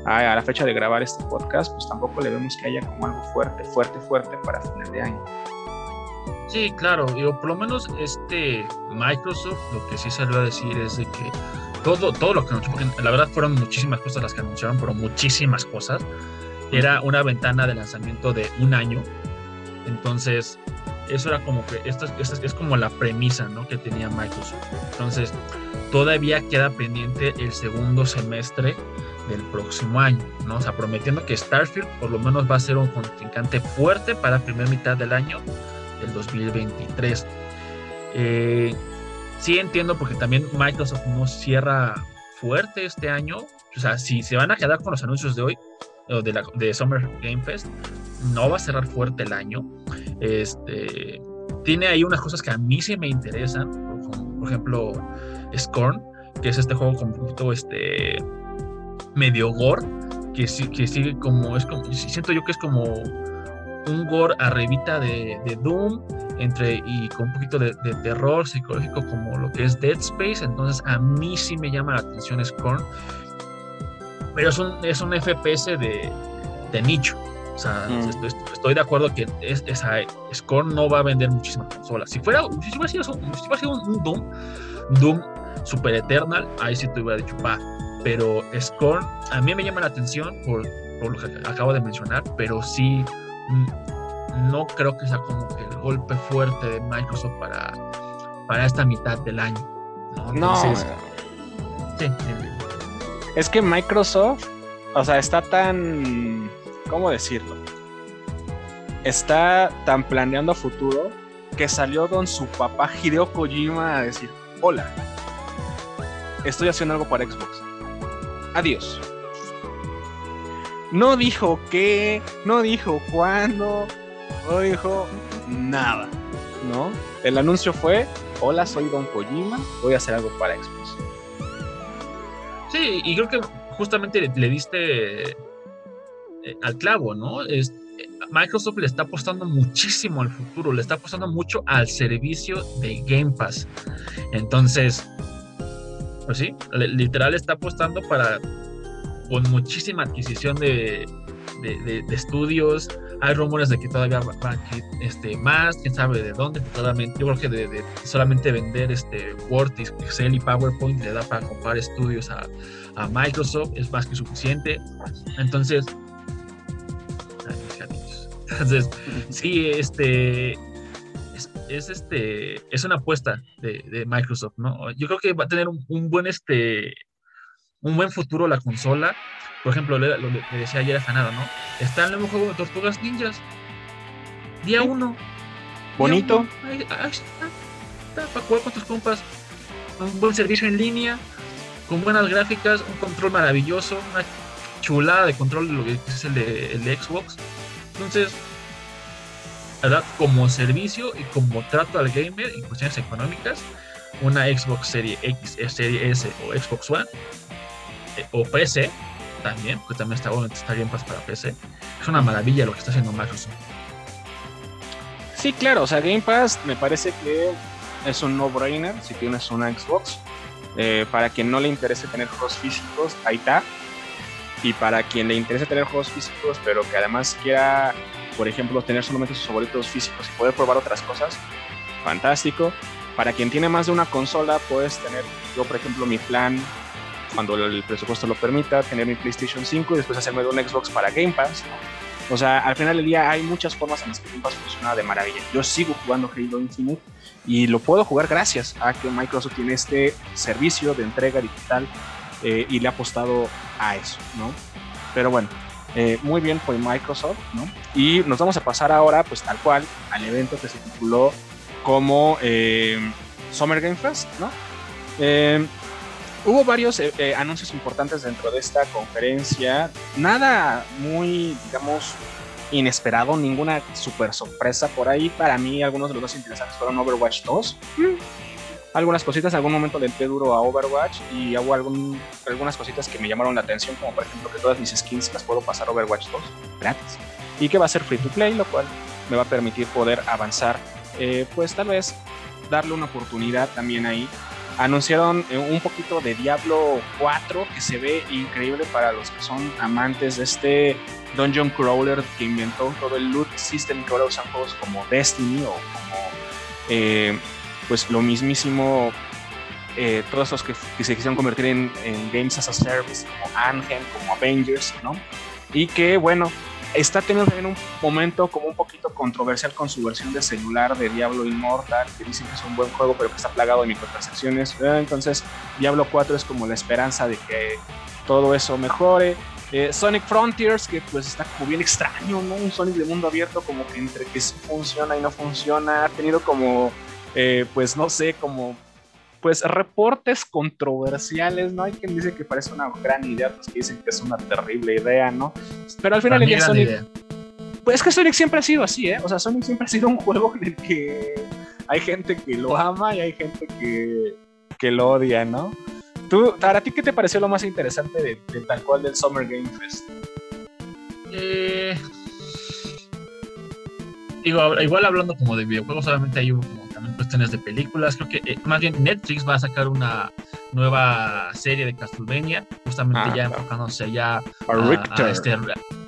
a, la fecha de grabar este podcast, pues tampoco le vemos que haya como algo fuerte, fuerte, fuerte para final de año. Sí, claro, digo, por lo menos este Microsoft lo que sí salió a decir es de que todo, todo lo que anunció, porque la verdad fueron muchísimas cosas las que anunciaron, pero muchísimas cosas, era una ventana de lanzamiento de un año. Entonces, eso era como que, esto, esto es como la premisa ¿no? que tenía Microsoft. Entonces, todavía queda pendiente el segundo semestre del próximo año, ¿no? O sea, prometiendo que Starfield por lo menos va a ser un contrincante fuerte para la primera mitad del año del 2023. Eh, sí entiendo porque también Microsoft no cierra fuerte este año. O sea, si se van a quedar con los anuncios de hoy, o de, la, de Summer Game Fest, no va a cerrar fuerte el año. Este, tiene ahí unas cosas que a mí sí me interesan, por, ejemplo, Scorn, que es este juego con este, medio gore, que, que sigue como, es siento yo que es como un gore arribita de, de Doom, entre y con un poquito de, de, terror psicológico como lo que es Dead Space, entonces a mí sí me llama la atención Scorn, pero es un, es un FPS de, de nicho. O sea, mm. estoy, de acuerdo que es, esa Scorn no va a vender muchísimas consolas. Si fuera, si hubiera sido, si un, Doom, Doom Super Eternal, ahí sí te hubiera dicho, va. Pero Scorn a mí me llama la atención por, por lo que acabo de mencionar, pero sí mm, no creo que sea como que el golpe fuerte de Microsoft para, para esta mitad del año. No, Es que Microsoft, o sea, está tan ¿cómo decirlo? Está tan planeando a futuro que salió con su papá Hideo Kojima a decir, hola, estoy haciendo algo para Xbox. Adiós. No dijo qué, no dijo cuándo, no dijo nada, ¿no? El anuncio fue, hola, soy Don Kojima, voy a hacer algo para Xbox. Sí, y creo que justamente le diste eh, al clavo, ¿no? Es, Microsoft le está apostando muchísimo al futuro, le está apostando mucho al servicio de Game Pass. Entonces, pues sí, literal está apostando para, con muchísima adquisición de, estudios. Hay rumores de que todavía va a este, más, quién sabe de dónde. Solamente, yo creo que de, solamente vender este Word, Excel y PowerPoint le da para comprar estudios a, a Microsoft, es más que suficiente. Entonces, entonces, sí, este es, este es una apuesta de, Microsoft, ¿no? Yo creo que va a tener un, buen este un buen futuro la consola. Por ejemplo, lo, que decía ayer a Fanado, ¿no? Está el nuevo juego de Tortugas Ninjas. Día uno. Bonito. Ahí, está, para jugar con tus compas. Un buen servicio en línea, con buenas gráficas, un control maravilloso, una chulada de control de lo que es el de, el de Xbox. Entonces, ¿verdad? Como servicio y como trato al gamer en cuestiones económicas, una Xbox Serie X, Serie S o Xbox One eh, o PC también, porque también está bueno, está bien para PC. Es una maravilla lo que está haciendo Microsoft. Sí, claro, o sea, Game Pass me parece que es un no-brainer si tienes una Xbox. Eh, para quien no le interese tener juegos físicos, ahí está. Y para quien le interese tener juegos físicos, pero que además quiera, por ejemplo, tener solamente sus favoritos físicos y poder probar otras cosas, fantástico. Para quien tiene más de una consola, puedes tener, yo por ejemplo, mi plan, cuando el presupuesto lo permita, tener mi PlayStation 5 y después hacerme de un Xbox para Game Pass. O sea, al final del día hay muchas formas en las que Game Pass funciona de maravilla. Yo sigo jugando Halo Infinite y lo puedo jugar gracias a que Microsoft tiene este servicio de entrega digital eh, y le ha apostado a eso, ¿no? Pero bueno, eh, muy bien por Microsoft, ¿no? Y nos vamos a pasar ahora, pues tal cual, al evento que se tituló como eh, Summer Game Fest, ¿no? Hubo varios anuncios importantes dentro de esta conferencia, nada muy, digamos, inesperado, ninguna super sorpresa por ahí. Para mí, algunos de los más interesantes fueron Overwatch 2 algunas cositas, algún momento le entré duro a Overwatch y hago algún, algunas cositas que me llamaron la atención, como por ejemplo que todas mis skins las puedo pasar a Overwatch 2 gratis y que va a ser free to play, lo cual me va a permitir poder avanzar, eh, pues tal vez darle una oportunidad también ahí. Anunciaron eh, un poquito de Diablo 4 que se ve increíble para los que son amantes de este Dungeon Crawler que inventó todo el loot system que ahora usan juegos como Destiny o como eh, pues lo mismísimo, eh, todos los que, se quisieron convertir en, Games as a Service, como Anthem, como Avengers, ¿no? Y que, bueno, está teniendo también un momento como un poquito controversial con su versión de celular de Diablo Immortal, que dicen que es un buen juego, pero que está plagado de microtransacciones. Eh, entonces, Diablo 4 es como la esperanza de que todo eso mejore. Eh, Sonic Frontiers, que pues está como bien extraño, ¿no? Un Sonic de mundo abierto, como que entre que sí funciona y no funciona. Ha tenido como eh, pues no sé, como pues reportes controversiales, ¿no? Hay quien dice que parece una gran idea, otros que dicen que es una terrible idea, ¿no? Pero al final el día Sonic... Pues es que Sonic siempre ha sido así, ¿eh? O sea, Sonic siempre ha sido un juego en el que hay gente que lo ama y hay gente que, que lo odia, ¿no? ¿Tú, ¿a ti qué te pareció lo más interesante de, tal cual del Summer Game Fest? Eh, digo, igual hablando como de videojuegos, solamente hay como cuestiones de películas. Creo que eh, más bien Netflix va a sacar una nueva serie de Castlevania, justamente ah, ya enfocándose ya a, este,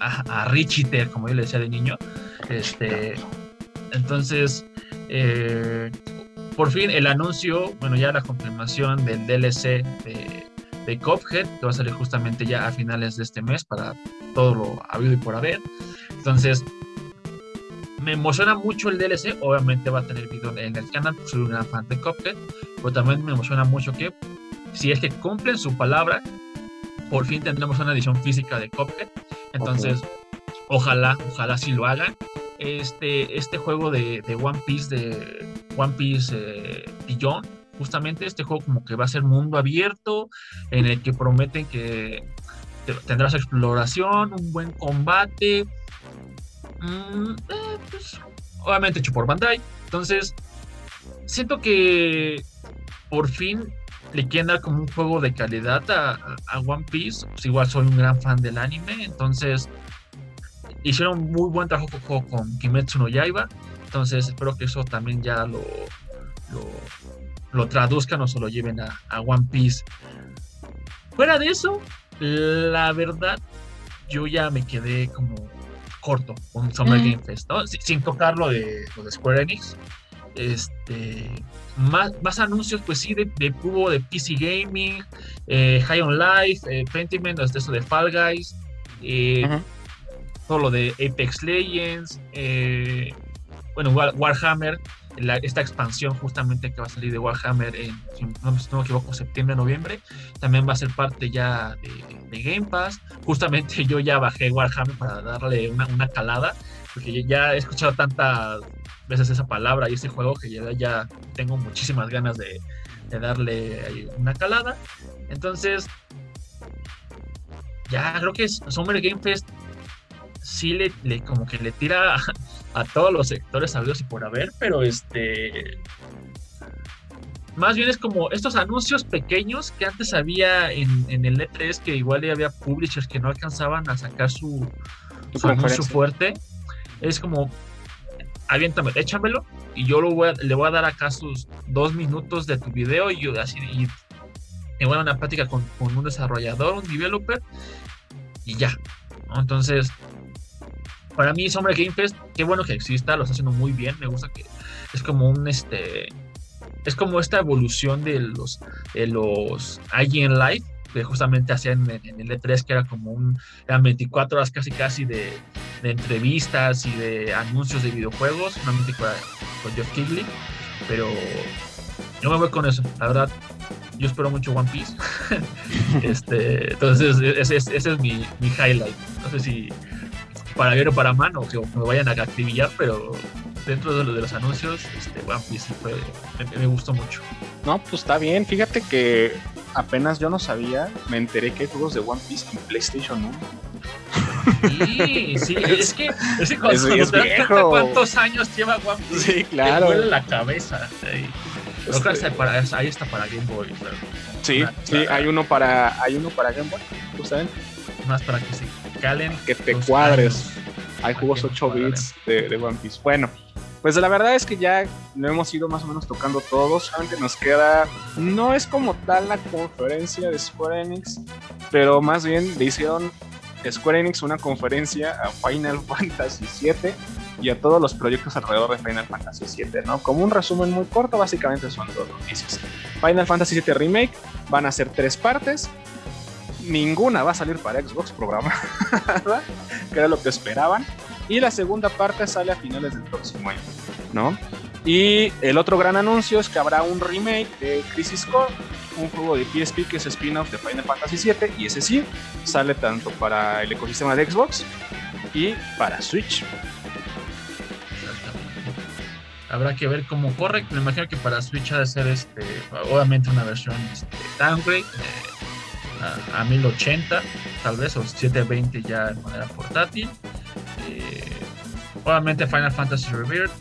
a, Richiter, como yo le decía de niño. Este, entonces, eh, por fin el anuncio, bueno, ya la confirmación del DLC de, de Cuphead, que va a salir justamente ya a finales de este mes para todo lo habido y por haber. Entonces, me emociona mucho el DLC, obviamente va a tener video en el canal, soy un gran fan de Cuphead, pero también me emociona mucho que si es que cumplen su palabra, por fin tendremos una edición física de Cuphead. Entonces, ojalá, ojalá si lo hagan. Este, este juego de, One Piece, de One Piece eh, justamente este juego como que va a ser mundo abierto, en el que prometen que tendrás exploración, un buen combate. Mm, eh, pues, obviamente hecho por Bandai. Entonces, siento que por fin le quieren dar como un juego de calidad a, One Piece. Pues igual soy un gran fan del anime, entonces hicieron muy buen trabajo con Kimetsu no Yaiba. Entonces espero que eso también ya lo, lo, traduzcan o se lo lleven a, One Piece. Fuera de eso, la verdad, yo ya me quedé como corto con Summer Game Fest, ¿no? sin, tocar lo de, de Square Enix. Este, más, más anuncios, pues sí, de, de de PC Gaming, eh, High on Life, eh, Pentiment, eso de Fall Guys, eh, todo lo de Apex Legends, eh, bueno, Warhammer, esta expansión justamente que va a salir de Warhammer en, si no, me equivoco, septiembre, noviembre, también va a ser parte ya de, Game Pass. Justamente yo ya bajé Warhammer para darle una, una calada, porque ya he escuchado tantas veces esa palabra y ese juego que ya, ya tengo muchísimas ganas de, de darle una calada. Entonces, ya creo que Summer Game Fest sí le, le, como que le tira a todos los sectores sabidos y por haber, pero este más bien es como estos anuncios pequeños que antes había en, en el E3 que igual había publishers que no alcanzaban a sacar su, su anuncio fuerte. Es como aviéntame, échamelo y yo lo voy le voy a dar acá sus dos minutos de tu video y yo así y voy a una plática con, con, un desarrollador, un developer y ya. Entonces, para mí Summer Game Fest, qué bueno que exista, lo está haciendo muy bien, me gusta que es como un este es como esta evolución de los de los IGN Live que justamente hacían en, el E3 que era como un eran 24 horas casi casi de, entrevistas y de anuncios de videojuegos, una mítica con Jeff Kigley, pero yo me voy con eso, la verdad yo espero mucho One Piece. este, entonces, ese, ese es mi, mi, highlight. No sé si para bien o para mano, que me vayan a activillar, pero dentro de, de los anuncios, este, One Piece me, gustó mucho. No, pues está bien. Fíjate que apenas yo no sabía, me enteré que hay juegos de One Piece en PlayStation 1. Sí, sí, es que, es que cuando, es, viejo. cuántos años lleva One Piece, sí, claro. Te la cabeza. Sí. Este... Para, ahí está para Game Boy. Sí, sí, hay uno para, hay uno para Game Boy, justamente. Más para que se calen. Que te cuadres. Hay juegos 8 bits de, One Piece. Bueno, pues la verdad es que ya lo hemos ido más o menos tocando todos. Solamente nos queda. No es como tal la conferencia de Square Enix, pero más bien le hicieron Square Enix una conferencia a Final Fantasy VII y a todos los proyectos alrededor de Final Fantasy VII, ¿no? Como un resumen muy corto, básicamente son dos noticias. Final Fantasy VII Remake van a ser tres partes ninguna va a salir para Xbox programada, que era lo que esperaban. Y la segunda parte sale a finales del próximo año, ¿no? Y el otro gran anuncio es que habrá un remake de Crisis Core, un juego de PSP que es spin-off de Final Fantasy VII, y ese sí sale tanto para el ecosistema de Xbox y para Switch. Habrá que ver cómo corre. Me imagino que para Switch ha de ser este, obviamente una versión este, downgrade. Eh, a, 1080, tal vez, o 720 ya de manera portátil. Eh, obviamente Final Fantasy Rebirth,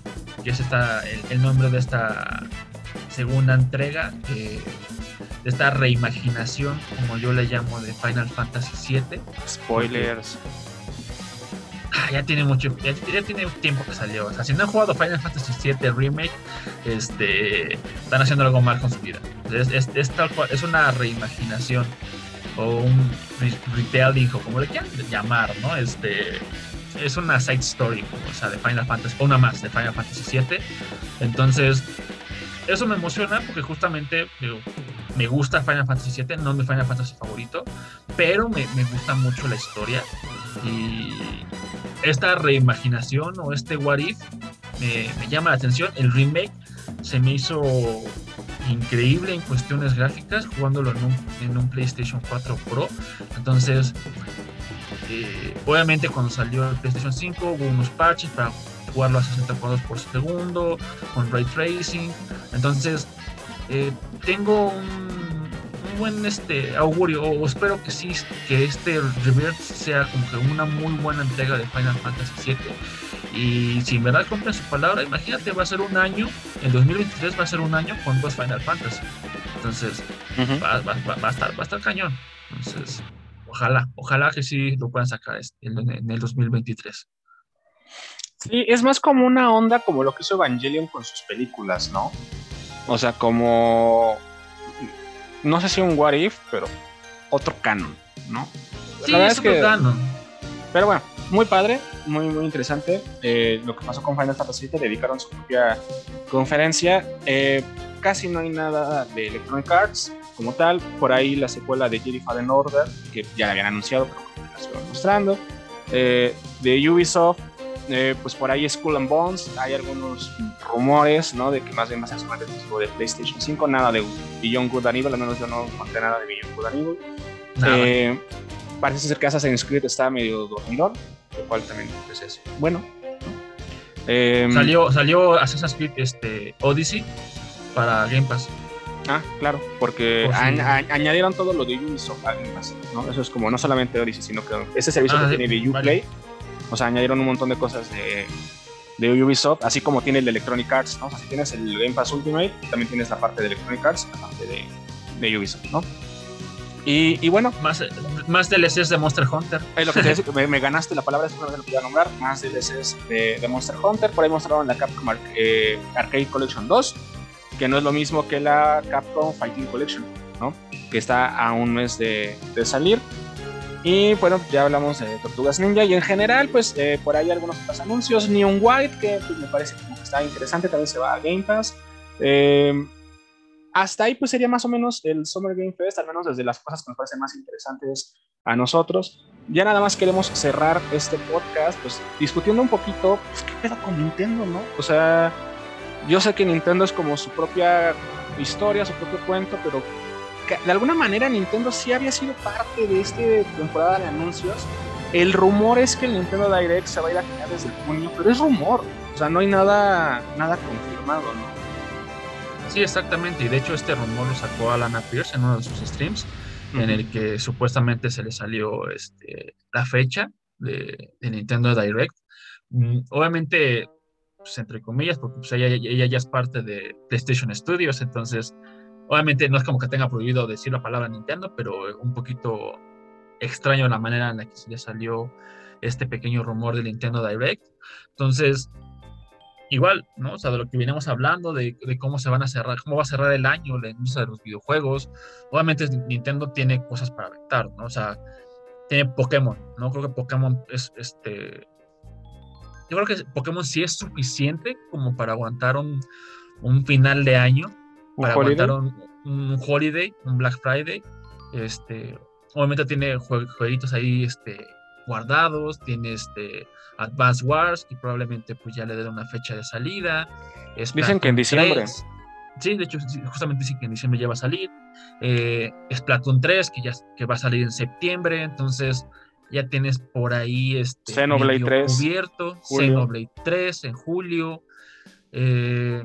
que es esta, el, nombre de esta segunda entrega, de esta reimaginación, como yo le llamo, de Final Fantasy VII. Spoilers. Ah, ya tiene mucho, ya, tiene tiempo que salió. O sea, si no han jugado Final Fantasy VII Remake, este, están haciendo algo mal con su vida. Es, es, es una reimaginación o un retelling o como le quieran llamar, ¿no? Este es una side story, o sea, de Final Fantasy, o una más de Final Fantasy VII. Entonces, eso me emociona porque justamente me gusta Final Fantasy VII, no es mi Final Fantasy favorito, pero me, gusta mucho la historia y esta reimaginación o este What If me, me llama la atención. El remake se me hizo increíble en cuestiones gráficas jugándolo en un, en un PlayStation 4 Pro. Entonces, eh, obviamente cuando salió el PlayStation 5 hubo unos patches para jugarlo a 60 cuadros por segundo, con ray tracing. Entonces, eh, tengo un, buen este augurio, o espero que sí, que este Rebirth sea como que una muy buena entrega de Final Fantasy VII. Y si en verdad cumplen su palabra, imagínate, va a ser un año, en 2023 va a ser un año con dos Final Fantasy. Entonces, va, a estar, va a estar cañón. Entonces, ojalá, ojalá que sí lo puedan sacar este, en el 2023. Sí, es más como una onda como lo que hizo Evangelion con sus películas, ¿no? O sea, como. No sé si un what if, pero otro canon, ¿no? Sí, la verdad es, que, canon. Pero bueno, muy padre, muy, muy interesante. Eh, lo que pasó con Final Fantasy VII, dedicaron su propia conferencia. Eh, casi no hay nada de Electronic Arts como tal. Por ahí la secuela de Jedi Fallen Order, que ya la habían anunciado, pero la siguen mostrando. Eh, de Ubisoft, eh, pues por ahí Skull and Bones, hay algunos rumores, ¿no? De que más bien va a ser solamente de PlayStation 5, nada de Beyond Good and Evil, al menos yo no conté nada de Beyond Good and Evil. Eh, parece ser que Assassin's Creed está medio dormidón, lo cual también pues, es bueno. Eh, salió, salió Assassin's Creed este, Odyssey para Game Pass. Ah, claro, porque añadieron todo lo de Ubisoft a Game Pass, ¿no? Eso es como no solamente Odyssey, sino que ese servicio ah, que tiene de Uplay. O sea, añadieron un montón de cosas de, de Ubisoft, así como tiene el de Electronic Arts, ¿no? O sea, si tienes el Game Pass Ultimate, también tienes la parte de Electronic Arts, la parte de, de Ubisoft, ¿no? Y, y, bueno. Más, más DLCs de Monster Hunter. Es lo que te me, me, ganaste la palabra, es lo que iba a nombrar. Más DLCs de, de, Monster Hunter. Por ahí mostraron la Capcom eh, Arcade Collection 2, que no es lo mismo que la Capcom Fighting Collection, ¿no? Que está a un mes de, de salir. Y bueno, ya hablamos de Tortugas Ninja y en general, pues eh, por ahí algunos otros anuncios. Neon White, que pues, me parece que está interesante, también se va a Game Pass. Eh, hasta ahí pues sería más o menos el Summer Game Fest, al menos desde las cosas que nos parecen más interesantes a nosotros. Ya nada más queremos cerrar este podcast, pues discutiendo un poquito, pues qué pedo con Nintendo, ¿no? O sea, yo sé que Nintendo es como su propia historia, su propio cuento, pero de alguna manera Nintendo sí había sido parte de esta temporada de anuncios. El rumor es que el Nintendo Direct se va a ir a finales de junio, pero es rumor. O sea, no hay nada, nada confirmado, ¿no? Sí, exactamente. Y de hecho este rumor lo sacó Alana Pierce en uno de sus streams, en el que supuestamente se le salió este, la fecha de, Nintendo Direct. Mm, obviamente, pues, entre comillas, porque pues, ella, ella, ya es parte de PlayStation Studios, entonces Obviamente no es como que tenga prohibido decir la palabra Nintendo, pero un poquito extraño la manera en la que se salió este pequeño rumor de Nintendo Direct. Entonces, igual, ¿no? O sea, de lo que venimos hablando, de, cómo se van a cerrar, cómo va a cerrar el año la industria de los videojuegos. Obviamente Nintendo tiene cosas para aventar, ¿no? O sea, tiene Pokémon, ¿no? Creo que Pokémon es este. Yo creo que Pokémon sí es suficiente como para aguantar un, un final de año para aguantar un, holiday, un Black Friday. Este, obviamente tiene jueguitos ahí este, guardados, tiene este Advance Wars, que probablemente pues ya le den una fecha de salida. dicen que en diciembre. Sí, de hecho, justamente dicen que en diciembre ya va a salir. Eh, Splatoon 3, que ya que va a salir en septiembre, entonces ya tienes por ahí este Xenoblade 3 cubierto, Xenoblade 3 en julio. Eh,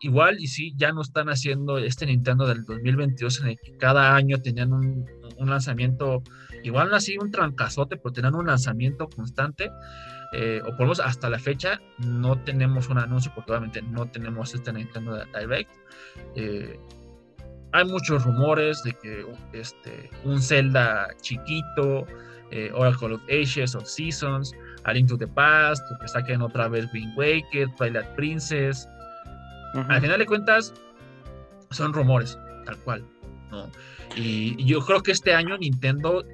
igual y sí, ya no están haciendo este Nintendo del 2022 en el que cada año tenían un, lanzamiento, igual no así un trancazote, pero tenían un lanzamiento constante. Eh, o por lo menos hasta la fecha no tenemos un anuncio porque obviamente no tenemos este Nintendo Direct. Eh, hay muchos rumores de que este, un Zelda chiquito, eh, Oracle of Ages of Seasons, A Link to the Past, que saquen otra vez Wind Waker, Twilight Princess, al final de cuentas, son rumores, tal cual. ¿no? Y, yo creo que este año Nintendo,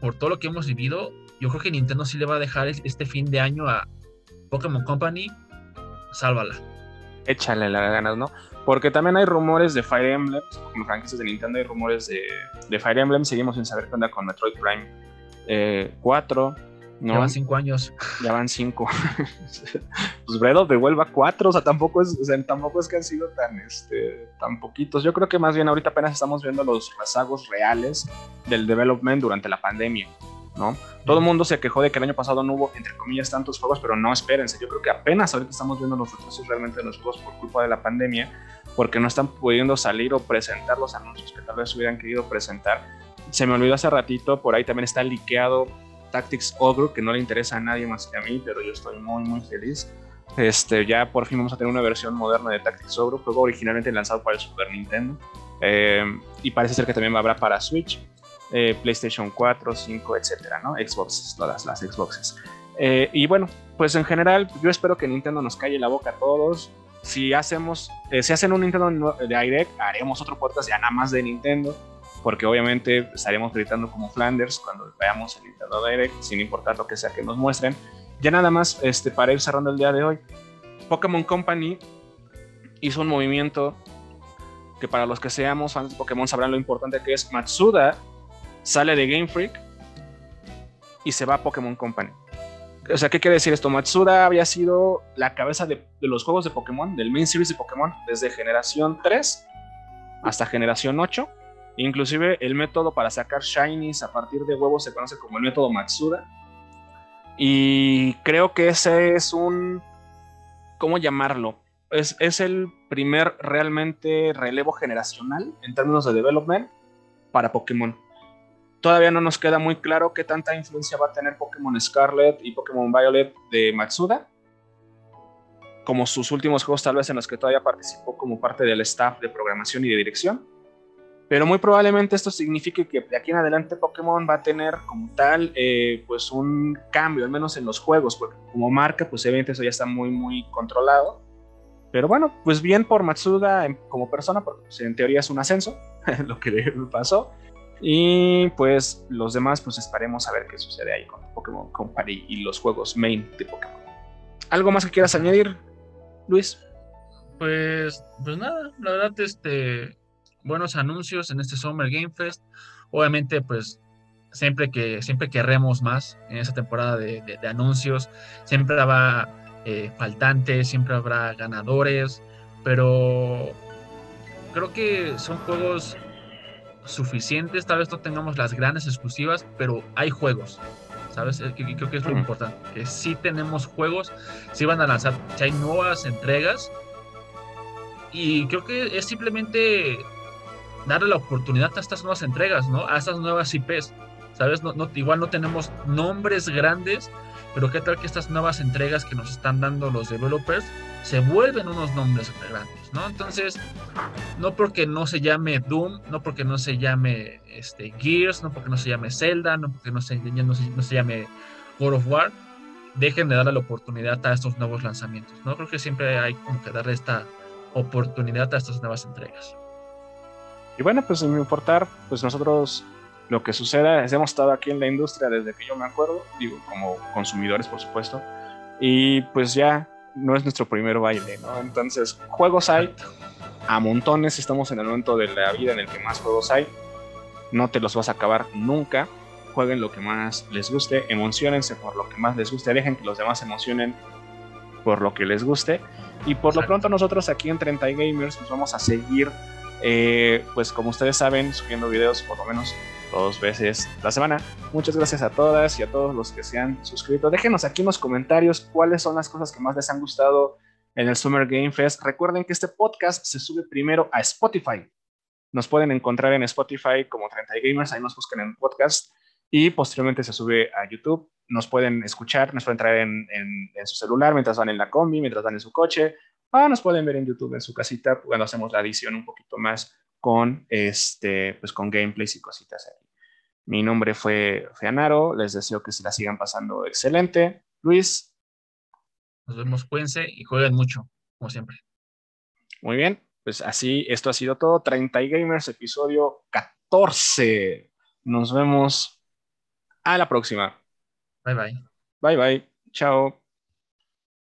por todo lo que hemos vivido, yo creo que Nintendo sí le va a dejar este fin de año a Pokémon Company, sálvala. Échale las ganas, ¿no? Porque también hay rumores de Fire Emblem, como franquicias de Nintendo hay rumores de, de, Fire Emblem, seguimos sin saber qué onda con Metroid Prime 4, eh, ¿no? Ya van cinco años. Ya van cinco. pues Breath of the Wild va cuatro, o sea, tampoco es, o sea, tampoco es que han sido tan, este, tan poquitos. Yo creo que más bien ahorita apenas estamos viendo los rezagos reales del development durante la pandemia, ¿no? Todo el mundo se quejó de que el año pasado no hubo, entre comillas, tantos juegos, pero no, espérense, yo creo que apenas ahorita estamos viendo los retrasos realmente de los juegos por culpa de la pandemia, porque no están pudiendo salir o presentar los anuncios que tal vez hubieran querido presentar. Se me olvidó hace ratito, por ahí también está liqueado Tactics Ogre, que no le interesa a nadie más que a mí, pero yo estoy muy, muy feliz. Este, ya por fin vamos a tener una versión moderna de Tactics Ogre, juego originalmente lanzado para el Super Nintendo. Eh, y parece ser que también habrá para Switch, eh, PlayStation 4, 5, etcétera, ¿no? Xbox, todas las Xboxes. Eh, y bueno, pues en general, yo espero que Nintendo nos calle la boca a todos. Si hacemos, si hacen un Nintendo Direct, haremos otro podcast ya nada más de Nintendo porque obviamente estaremos gritando como Flanders cuando veamos el Nintendo Direct, sin importar lo que sea que nos muestren. Ya nada más, este, para ir cerrando el día de hoy, Pokémon Company hizo un movimiento que para los que seamos fans de Pokémon sabrán lo importante que es. Matsuda sale de Game Freak y se va a Pokémon Company. O sea, ¿qué quiere decir esto? Matsuda había sido la cabeza de, de los juegos de Pokémon, del main series de Pokémon, desde generación 3 hasta generación 8 Inclusive el método para sacar shinies a partir de huevos se conoce como el método Matsuda. Y creo que ese es un... ¿Cómo llamarlo? Es, es el primer realmente relevo generacional en términos de development para Pokémon. Todavía no nos queda muy claro qué tanta influencia va a tener Pokémon Scarlet y Pokémon Violet de Matsuda, como sus últimos juegos tal vez en los que todavía participó como parte del staff de programación y de dirección. Pero muy probablemente esto signifique que de aquí en adelante Pokémon va a tener como tal eh, pues un cambio, al menos en los juegos, porque como marca pues evidentemente eso ya está muy muy controlado. Pero bueno, pues bien por Matsuda como persona, porque pues, en teoría es un ascenso, lo que le pasó. Y pues los demás pues esperemos a ver qué sucede ahí con Pokémon Company y los juegos main de Pokémon. ¿Algo más que quieras añadir, Luis? Pues, pues nada, la verdad, este, buenos anuncios en este Summer Game Fest. Obviamente, pues siempre que siempre querremos más en esa temporada de, anuncios, siempre habrá eh, faltantes, siempre habrá ganadores, pero creo que son juegos suficientes. Tal vez no tengamos las grandes exclusivas, pero hay juegos. ¿Sabes? Eh, creo que es lo importante. Que sí tenemos juegos, sí van a lanzar, si hay nuevas entregas. Y creo que es simplemente darle la oportunidad a estas nuevas entregas, ¿no? A estas nuevas IPs, ¿sabes? No, igual no tenemos nombres grandes, pero qué tal que estas nuevas entregas que nos están dando los developers se vuelven unos nombres grandes, ¿no? Entonces, no porque no se llame Doom, no porque no se llame este, Gears, no porque no se llame Zelda, no porque no no no se llame God of War, dejen de darle la oportunidad a estos nuevos lanzamientos, ¿no? Creo que siempre hay como que darle esta oportunidad a estas nuevas entregas. Y bueno, pues sin importar, pues nosotros lo que suceda, hemos estado aquí en la industria desde que yo me acuerdo, digo, como consumidores, por supuesto, y pues ya no es nuestro primer baile, ¿no? Entonces, juegos hay a montones, estamos en el momento de la vida en el que más juegos hay, no te los vas a acabar nunca, jueguen lo que más les guste, emocionense por lo que más les guste, dejen que los demás se emocionen por lo que les guste, y por lo pronto nosotros aquí en 30 Gamers pues vamos a seguir eh, pues como ustedes saben, subiendo videos por lo menos dos veces la semana. Muchas gracias a todas y a todos los que se han suscrito. Déjenos aquí en los comentarios cuáles son las cosas que más les han gustado en el Summer Game Fest. Recuerden que este podcast se sube primero a Spotify. Nos pueden encontrar en Spotify como 30 Gamers, ahí nos buscan en podcast y posteriormente se sube a YouTube. Nos pueden escuchar, nos pueden traer en, en su celular mientras van en la combi, mientras van en su coche, Ah, nos pueden ver en YouTube en su casita cuando hacemos la edición un poquito más con, este, pues con gameplays y cositas ahí. Mi nombre fue Feanaro, les deseo que se la sigan pasando excelente. Luis. Nos vemos, cuídense y jueguen mucho, como siempre. Muy bien, Pues así, esto ha sido todo. 30 Gamers, episodio 14. Nos vemos a la próxima. Bye bye. Bye bye. Chao.